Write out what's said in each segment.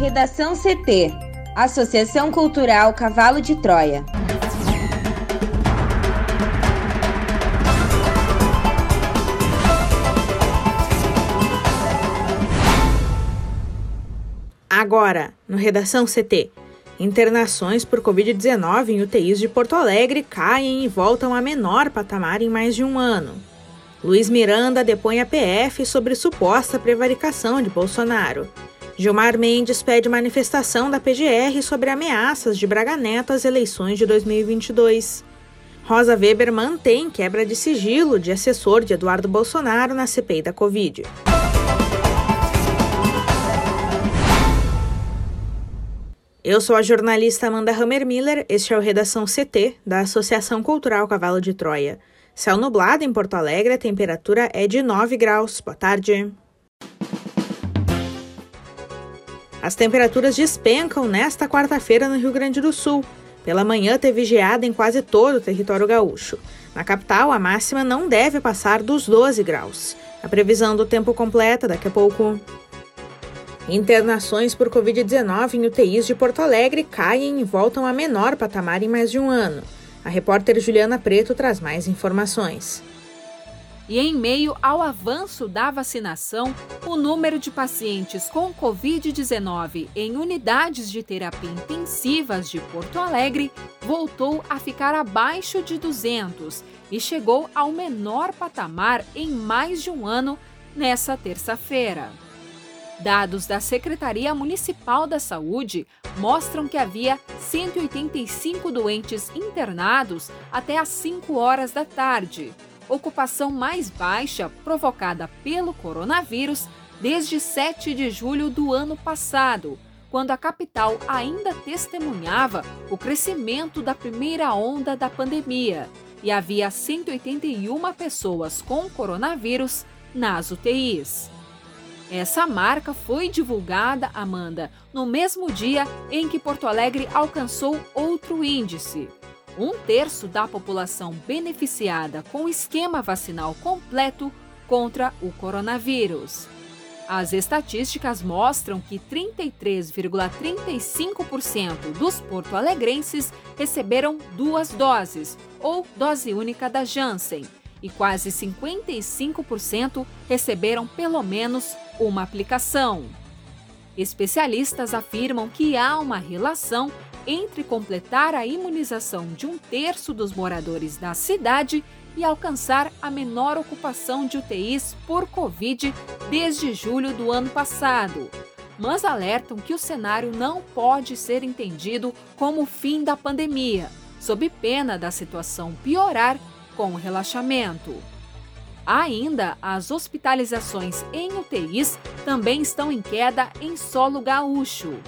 Redação CT Associação Cultural Cavalo de Troia. Agora, no Redação CT. Internações por Covid-19 em UTIs de Porto Alegre caem e voltam a menor patamar em mais de um ano. Luiz Miranda depõe a PF sobre suposta prevaricação de Bolsonaro. Gilmar Mendes pede manifestação da PGR sobre ameaças de Braga Neto às eleições de 2022. Rosa Weber mantém quebra de sigilo de assessor de Eduardo Bolsonaro na CPI da Covid. Eu sou a jornalista Amanda Hammermiller, este é o Redação CT, da Associação Cultural Cavalo de Troia. Céu nublado em Porto Alegre, a temperatura é de 9 graus. Boa tarde. As temperaturas despencam nesta quarta-feira no Rio Grande do Sul. Pela manhã teve geada em quase todo o território gaúcho. Na capital, a máxima não deve passar dos 12 graus. A previsão do tempo completa daqui a pouco. Internações por Covid-19 em UTIs de Porto Alegre caem e voltam a menor patamar em mais de um ano. A repórter Juliana Preto traz mais informações. E em meio ao avanço da vacinação, o número de pacientes com Covid-19 em unidades de terapia intensivas de Porto Alegre voltou a ficar abaixo de 200 e chegou ao menor patamar em mais de um ano nessa terça-feira. Dados da Secretaria Municipal da Saúde mostram que havia 185 doentes internados até às 5 horas da tarde, ocupação mais baixa provocada pelo coronavírus desde 7 de julho do ano passado, quando a capital ainda testemunhava o crescimento da primeira onda da pandemia e havia 181 pessoas com coronavírus nas UTIs. Essa marca foi divulgada, Amanda, no mesmo dia em que Porto Alegre alcançou outro índice. Um terço da população beneficiada com esquema vacinal completo contra o coronavírus. As estatísticas mostram que 33,35% dos porto-alegrenses receberam duas doses ou dose única da Janssen e quase 55% receberam pelo menos uma aplicação. Especialistas afirmam que há uma relação entre completar a imunização de um terço dos moradores da cidade e alcançar a menor ocupação de UTIs por Covid desde julho do ano passado. Mas alertam que o cenário não pode ser entendido como o fim da pandemia, sob pena da situação piorar com o relaxamento. Ainda, as hospitalizações em UTIs também estão em queda em solo gaúcho.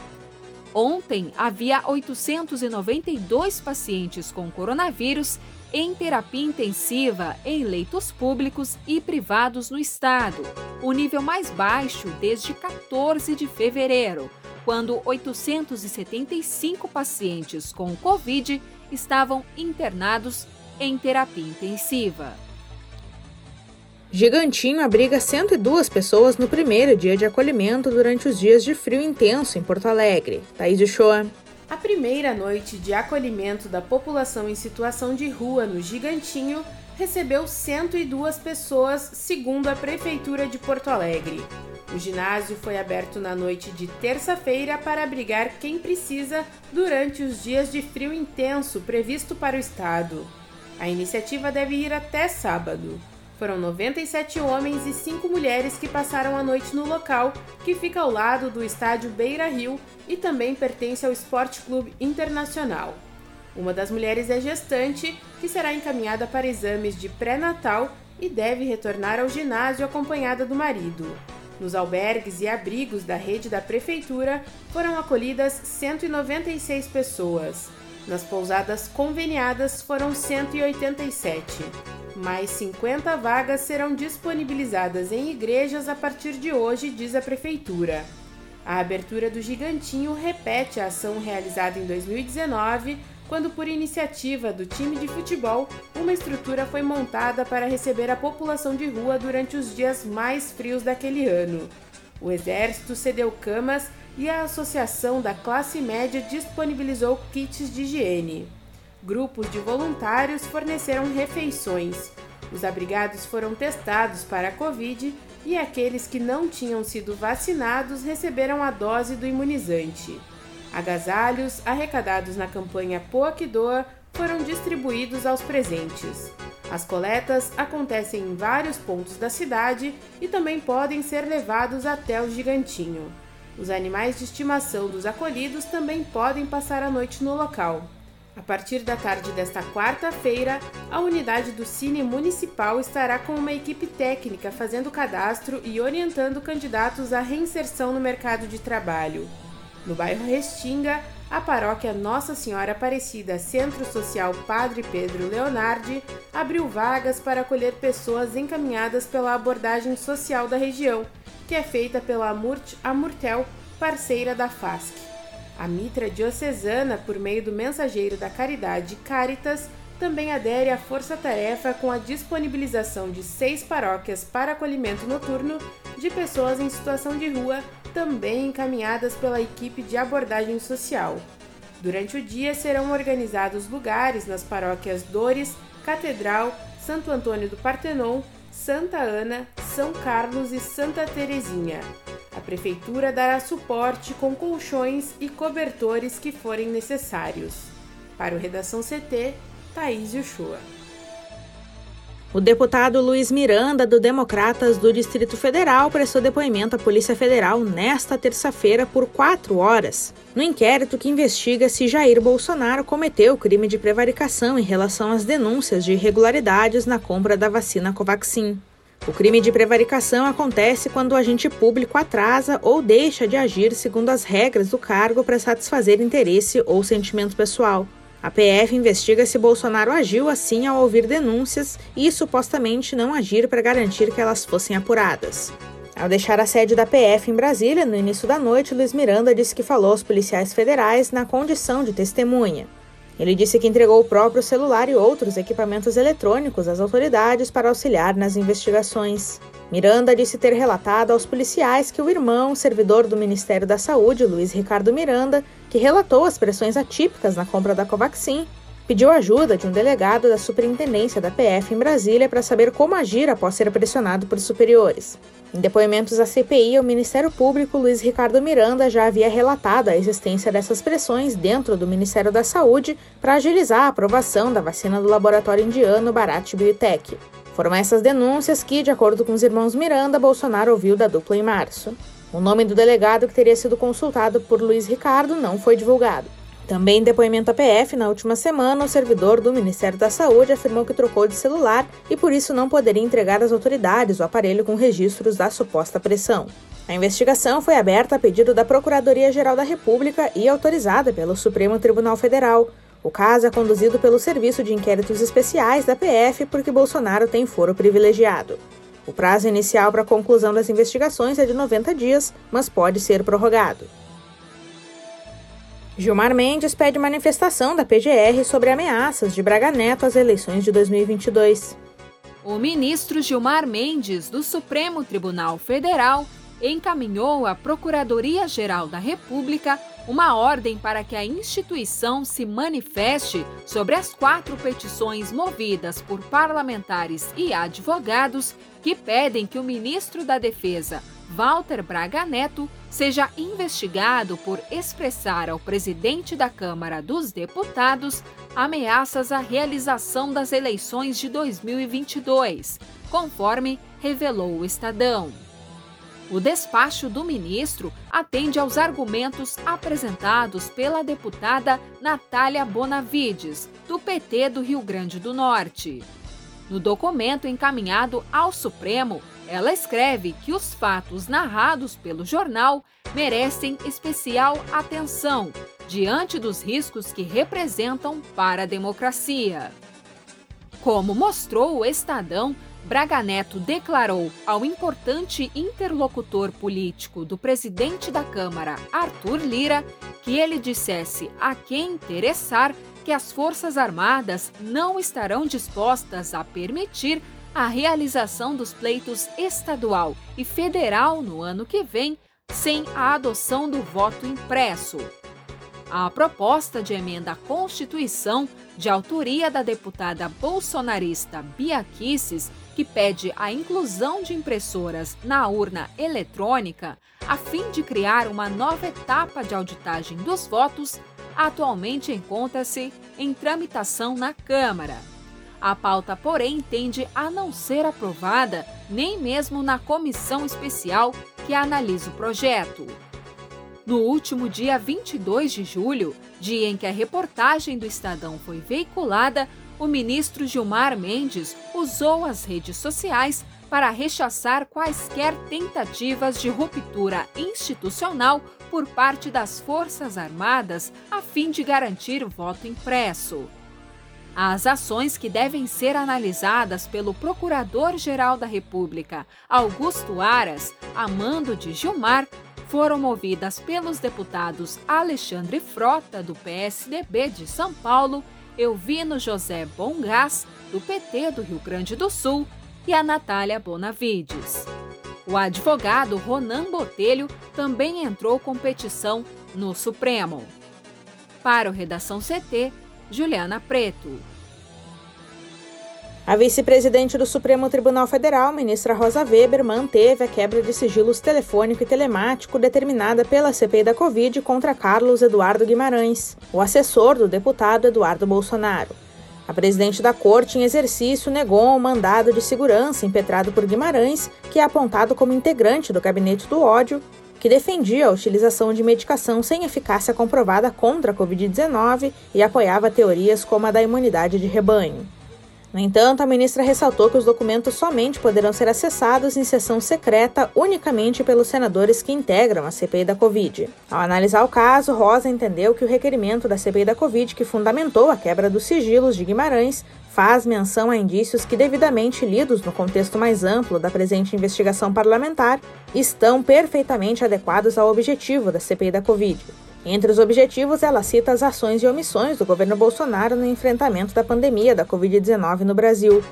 Ontem, havia 892 pacientes com coronavírus em terapia intensiva em leitos públicos e privados no estado, o nível mais baixo desde 14 de fevereiro, quando 875 pacientes com Covid estavam internados em terapia intensiva. Gigantinho abriga 102 pessoas no primeiro dia de acolhimento durante os dias de frio intenso em Porto Alegre. Thaís Shoa. A primeira noite de acolhimento da população em situação de rua no Gigantinho recebeu 102 pessoas, segundo a Prefeitura de Porto Alegre. O ginásio foi aberto na noite de terça-feira para abrigar quem precisa durante os dias de frio intenso previsto para o estado. A iniciativa deve ir até sábado. Foram 97 homens e 5 mulheres que passaram a noite no local, que fica ao lado do estádio Beira Rio e também pertence ao Esporte Clube Internacional. Uma das mulheres é gestante, que será encaminhada para exames de pré-natal e deve retornar ao ginásio acompanhada do marido. Nos albergues e abrigos da rede da prefeitura foram acolhidas 196 pessoas. Nas pousadas conveniadas foram 187. Mais 50 vagas serão disponibilizadas em igrejas a partir de hoje, diz a Prefeitura. A abertura do Gigantinho repete a ação realizada em 2019, quando, por iniciativa do time de futebol, uma estrutura foi montada para receber a população de rua durante os dias mais frios daquele ano. O Exército cedeu camas e a Associação da Classe Média disponibilizou kits de higiene. Grupos de voluntários forneceram refeições. Os abrigados foram testados para a Covid e aqueles que não tinham sido vacinados receberam a dose do imunizante. Agasalhos arrecadados na campanha Poa que foram distribuídos aos presentes. As coletas acontecem em vários pontos da cidade e também podem ser levados até o Gigantinho. Os animais de estimação dos acolhidos também podem passar a noite no local. A partir da tarde desta quarta-feira, a unidade do Cine Municipal estará com uma equipe técnica fazendo cadastro e orientando candidatos à reinserção no mercado de trabalho. No bairro Restinga, a paróquia Nossa Senhora Aparecida Centro Social Padre Pedro Leonardi abriu vagas para acolher pessoas encaminhadas pela abordagem social da região, que é feita pela Amurt Amurtel, parceira da FASC. A Mitra Diocesana, por meio do mensageiro da Caridade Caritas, também adere à força-tarefa com a disponibilização de seis paróquias para acolhimento noturno de pessoas em situação de rua também encaminhadas pela equipe de abordagem social. Durante o dia serão organizados lugares nas paróquias Dores, Catedral, Santo Antônio do Partenon, Santa Ana, São Carlos e Santa Terezinha. A prefeitura dará suporte com colchões e cobertores que forem necessários. Para o Redação CT, Thaís Uchoa. O deputado Luiz Miranda, do Democratas do Distrito Federal, prestou depoimento à Polícia Federal nesta terça-feira por quatro horas, no inquérito que investiga se Jair Bolsonaro cometeu crime de prevaricação em relação às denúncias de irregularidades na compra da vacina Covaxin. O crime de prevaricação acontece quando o agente público atrasa ou deixa de agir segundo as regras do cargo para satisfazer interesse ou sentimento pessoal. A PF investiga se Bolsonaro agiu assim ao ouvir denúncias e supostamente não agir para garantir que elas fossem apuradas. Ao deixar a sede da PF em Brasília, no início da noite, Luiz Miranda disse que falou aos policiais federais na condição de testemunha. Ele disse que entregou o próprio celular e outros equipamentos eletrônicos às autoridades para auxiliar nas investigações. Miranda disse ter relatado aos policiais que o irmão, servidor do Ministério da Saúde, Luiz Ricardo Miranda, que relatou as pressões atípicas na compra da Covaxin, pediu ajuda de um delegado da Superintendência da PF em Brasília para saber como agir após ser pressionado por superiores. Em depoimentos à CPI, o Ministério Público, Luiz Ricardo Miranda já havia relatado a existência dessas pressões dentro do Ministério da Saúde para agilizar a aprovação da vacina do laboratório indiano Bharat Biotech. Foram essas denúncias que, de acordo com os irmãos Miranda, Bolsonaro ouviu da dupla em março. O nome do delegado que teria sido consultado por Luiz Ricardo não foi divulgado. Também em depoimento à PF, na última semana, o servidor do Ministério da Saúde afirmou que trocou de celular e por isso não poderia entregar às autoridades o aparelho com registros da suposta pressão. A investigação foi aberta a pedido da Procuradoria-Geral da República e autorizada pelo Supremo Tribunal Federal. O caso é conduzido pelo Serviço de Inquéritos Especiais da PF porque Bolsonaro tem foro privilegiado. O prazo inicial para a conclusão das investigações é de 90 dias, mas pode ser prorrogado. Gilmar Mendes pede manifestação da PGR sobre ameaças de Braga Neto às eleições de 2022. O ministro Gilmar Mendes, do Supremo Tribunal Federal, encaminhou à Procuradoria-Geral da República uma ordem para que a instituição se manifeste sobre as quatro petições movidas por parlamentares e advogados que pedem que o ministro da Defesa, Walter Braga Neto, seja investigado por expressar ao presidente da Câmara dos Deputados ameaças à realização das eleições de 2022, conforme revelou o Estadão. O despacho do ministro atende aos argumentos apresentados pela deputada Natália Bonavides, do PT do Rio Grande do Norte. No documento encaminhado ao Supremo, ela escreve que os fatos narrados pelo jornal merecem especial atenção diante dos riscos que representam para a democracia. Como mostrou o Estadão, Braga Neto declarou ao importante interlocutor político do presidente da Câmara, Arthur Lira, que ele dissesse a quem interessar que as Forças Armadas não estarão dispostas a permitir a realização dos pleitos estadual e federal no ano que vem sem a adoção do voto impresso. A proposta de emenda à Constituição, de autoria da deputada bolsonarista Bia Kisses, que pede a inclusão de impressoras na urna eletrônica, a fim de criar uma nova etapa de auditagem dos votos, atualmente encontra-se em tramitação na Câmara. A pauta, porém, tende a não ser aprovada nem mesmo na comissão especial que analisa o projeto. No último dia 22 de julho, dia em que a reportagem do Estadão foi veiculada, o ministro Gilmar Mendes usou as redes sociais para rechaçar quaisquer tentativas de ruptura institucional por parte das Forças Armadas a fim de garantir o voto impresso. As ações que devem ser analisadas pelo Procurador-Geral da República, Augusto Aras, a mando de Gilmar, foram movidas pelos deputados Alexandre Frota, do PSDB de São Paulo, Elvino José Bongás, do PT do Rio Grande do Sul, e a Natália Bonavides. O advogado Ronan Botelho também entrou com petição no Supremo. Para o Redação CT, Juliana Preto. A vice-presidente do Supremo Tribunal Federal, ministra Rosa Weber, manteve a quebra de sigilos telefônico e telemático determinada pela CPI da Covid contra Carlos Eduardo Guimarães, o assessor do deputado Eduardo Bolsonaro. A presidente da corte, em exercício, negou o um mandado de segurança impetrado por Guimarães, que é apontado como integrante do gabinete do ódio, que defendia a utilização de medicação sem eficácia comprovada contra a Covid-19 e apoiava teorias como a da imunidade de rebanho. No entanto, a ministra ressaltou que os documentos somente poderão ser acessados em sessão secreta unicamente pelos senadores que integram a CPI da Covid. Ao analisar o caso, Rosa entendeu que o requerimento da CPI da Covid, que fundamentou a quebra dos sigilos de Guimarães, faz menção a indícios que, devidamente lidos no contexto mais amplo da presente investigação parlamentar, estão perfeitamente adequados ao objetivo da CPI da Covid. Entre os objetivos, ela cita as ações e omissões do governo Bolsonaro no enfrentamento da pandemia da Covid-19 no Brasil.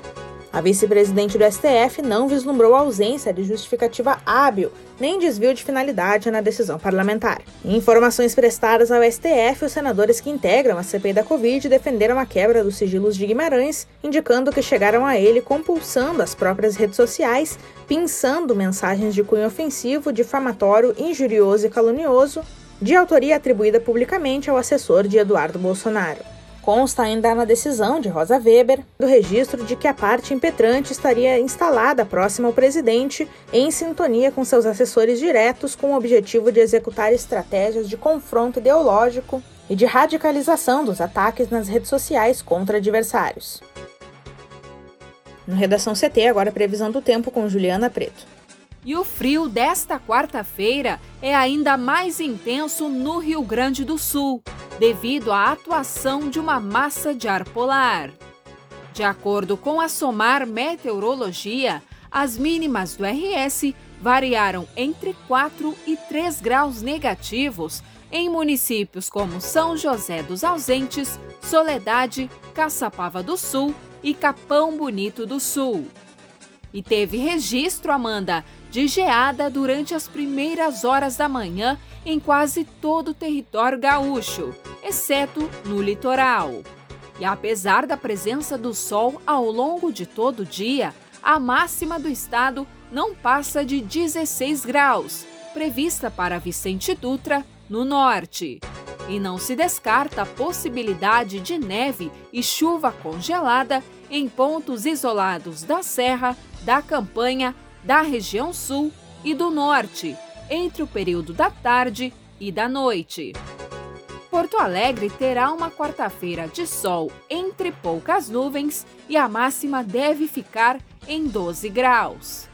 A vice-presidente do STF não vislumbrou ausência de justificativa hábil nem desvio de finalidade na decisão parlamentar. Em informações prestadas ao STF, os senadores que integram a CPI da Covid defenderam a quebra dos sigilos de Guimarães, indicando que chegaram a ele compulsando as próprias redes sociais, pinçando mensagens de cunho ofensivo, difamatório, injurioso e calunioso, de autoria atribuída publicamente ao assessor de Eduardo Bolsonaro. Consta ainda na decisão de Rosa Weber do registro de que a parte impetrante estaria instalada próxima ao presidente, em sintonia com seus assessores diretos, com o objetivo de executar estratégias de confronto ideológico e de radicalização dos ataques nas redes sociais contra adversários. No Redação CT, agora previsão do tempo com Juliana Preto. E o frio desta quarta-feira é ainda mais intenso no Rio Grande do Sul, devido à atuação de uma massa de ar polar. De acordo com a SOMAR Meteorologia, as mínimas do RS variaram entre 4 e 3 graus negativos em municípios como São José dos Ausentes, Soledade, Caçapava do Sul e Capão Bonito do Sul. E teve registro, Amanda, de geada durante as primeiras horas da manhã em quase todo o território gaúcho, exceto no litoral. E apesar da presença do sol ao longo de todo o dia, a máxima do estado não passa de 16 graus, prevista para Vicente Dutra, no norte. E não se descarta a possibilidade de neve e chuva congelada em pontos isolados da Serra, da Campanha, da região sul e do norte, entre o período da tarde e da noite. Porto Alegre terá uma quarta-feira de sol entre poucas nuvens e a máxima deve ficar em 12 graus.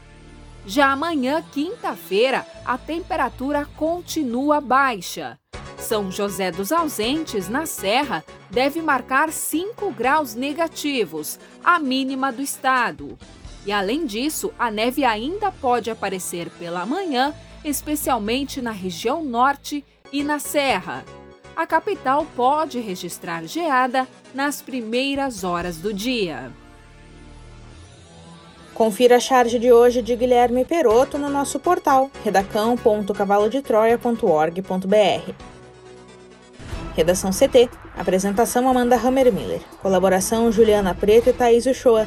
Já amanhã, quinta-feira, a temperatura continua baixa. São José dos Ausentes, na Serra, deve marcar 5 graus negativos, a mínima do estado. E além disso, a neve ainda pode aparecer pela manhã, especialmente na região norte e na Serra. A capital pode registrar geada nas primeiras horas do dia. Confira a charge de hoje de Guilherme Peroto no nosso portal redacão.cavalodetroia.org.br. Redação CT. Apresentação Amanda Hammermiller. Colaboração Juliana Preto e Thaís Uchoa.